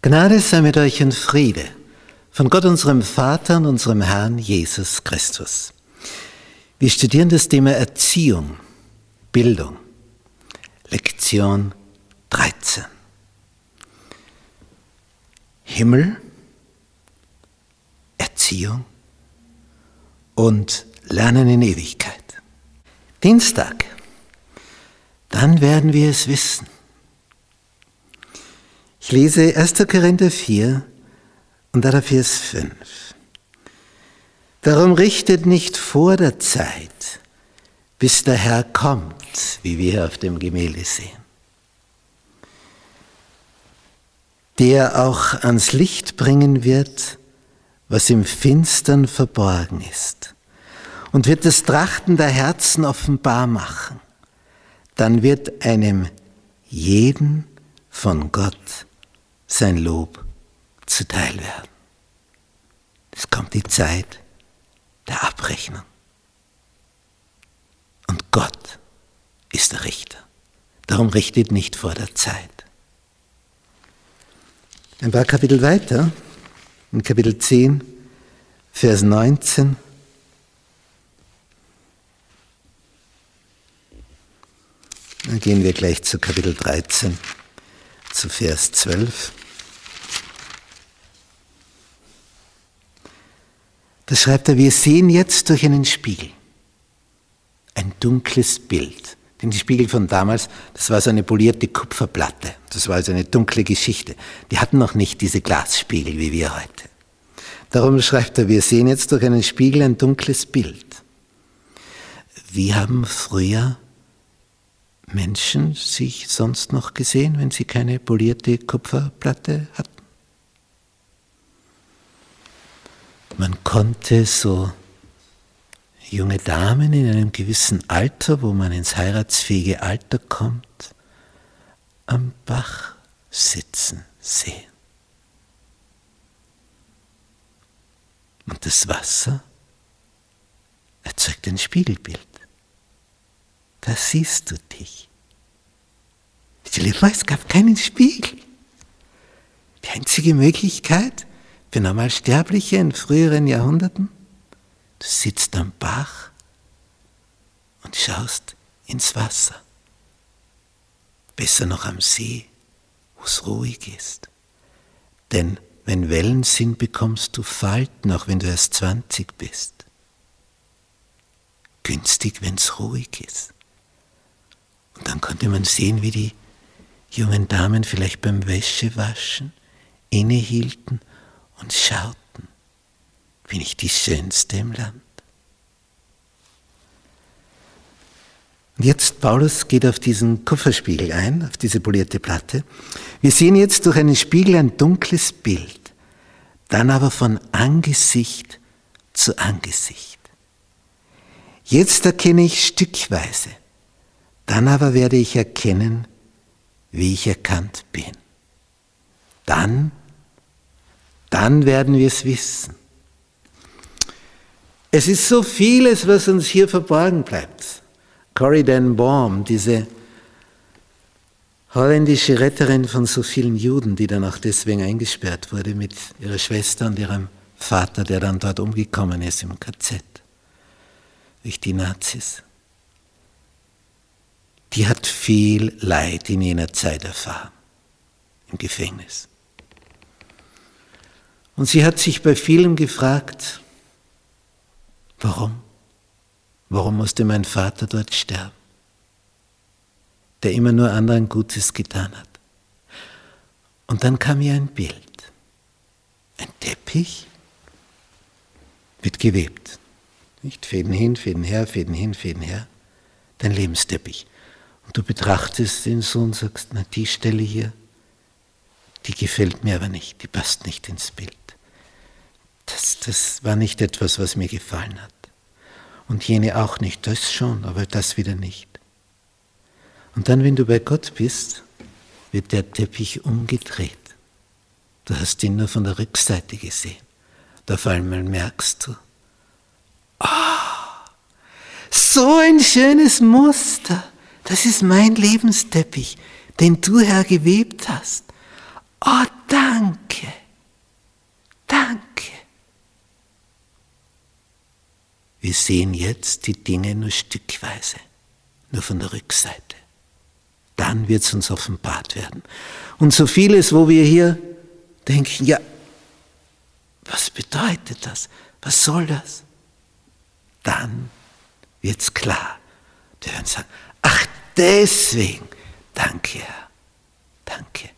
Gnade sei mit euch und Friede von Gott unserem Vater und unserem Herrn Jesus Christus. Wir studieren das Thema Erziehung, Bildung, Lektion 13. Himmel, Erziehung und Lernen in Ewigkeit. Dienstag, dann werden wir es wissen. Ich lese 1. Korinther 4 und da Vers 5. Darum richtet nicht vor der Zeit, bis der Herr kommt, wie wir auf dem Gemälde sehen. Der auch ans Licht bringen wird, was im Finstern verborgen ist, und wird das Trachten der Herzen offenbar machen. Dann wird einem jeden von Gott sein Lob zuteil werden. Es kommt die Zeit der Abrechnung. Und Gott ist der Richter. Darum richtet nicht vor der Zeit. Ein paar Kapitel weiter, in Kapitel 10, Vers 19. Dann gehen wir gleich zu Kapitel 13, zu Vers 12. Da schreibt er, wir sehen jetzt durch einen Spiegel ein dunkles Bild. Die Spiegel von damals, das war so eine polierte Kupferplatte. Das war also eine dunkle Geschichte. Die hatten noch nicht diese Glasspiegel wie wir heute. Darum schreibt er, wir sehen jetzt durch einen Spiegel ein dunkles Bild. Wie haben früher Menschen sich sonst noch gesehen, wenn sie keine polierte Kupferplatte hatten? Man konnte so junge Damen in einem gewissen Alter, wo man ins heiratsfähige Alter kommt, am Bach sitzen sehen. Und das Wasser erzeugt ein Spiegelbild. Da siehst du dich. Stell dir vor, es gab keinen Spiegel. Die einzige Möglichkeit, für Normalsterbliche in früheren Jahrhunderten? Du sitzt am Bach und schaust ins Wasser. Besser noch am See, wo es ruhig ist. Denn wenn Wellen sind, bekommst du Falten, auch wenn du erst 20 bist. Günstig, wenn es ruhig ist. Konnte man sehen, wie die jungen Damen vielleicht beim Wäschewaschen innehielten und schauten, bin ich die Schönste im Land. Und jetzt, Paulus geht auf diesen Kupferspiegel ein, auf diese polierte Platte. Wir sehen jetzt durch einen Spiegel ein dunkles Bild, dann aber von Angesicht zu Angesicht. Jetzt erkenne ich stückweise, dann aber werde ich erkennen, wie ich erkannt bin. Dann dann werden wir es wissen. Es ist so vieles, was uns hier verborgen bleibt. Corrie ten Boom, diese holländische Retterin von so vielen Juden, die dann auch deswegen eingesperrt wurde mit ihrer Schwester und ihrem Vater, der dann dort umgekommen ist im KZ durch die Nazis. Die hat viel Leid in jener Zeit erfahren, im Gefängnis. Und sie hat sich bei vielen gefragt, warum? Warum musste mein Vater dort sterben, der immer nur anderen Gutes getan hat? Und dann kam ihr ein Bild. Ein Teppich wird gewebt. Nicht Fäden hin, Fäden her, Fäden hin, Fäden her. Dein Lebensteppich. Und du betrachtest den so und sagst, na die Stelle hier, die gefällt mir aber nicht, die passt nicht ins Bild das, das war nicht etwas, was mir gefallen hat. Und jene auch nicht, das schon, aber das wieder nicht. Und dann, wenn du bei Gott bist, wird der Teppich umgedreht. Du hast ihn nur von der Rückseite gesehen. Da auf einmal merkst du, oh, so ein schönes Muster. Das ist mein Lebensteppich, den du, Herr, gewebt hast. Oh, danke. Danke. Wir sehen jetzt die Dinge nur stückweise, nur von der Rückseite. Dann wird es uns offenbart werden. Und so vieles, wo wir hier denken, ja, was bedeutet das? Was soll das? Dann wird es klar. Wir werden sagen, ach, deswegen, danke Herr, danke.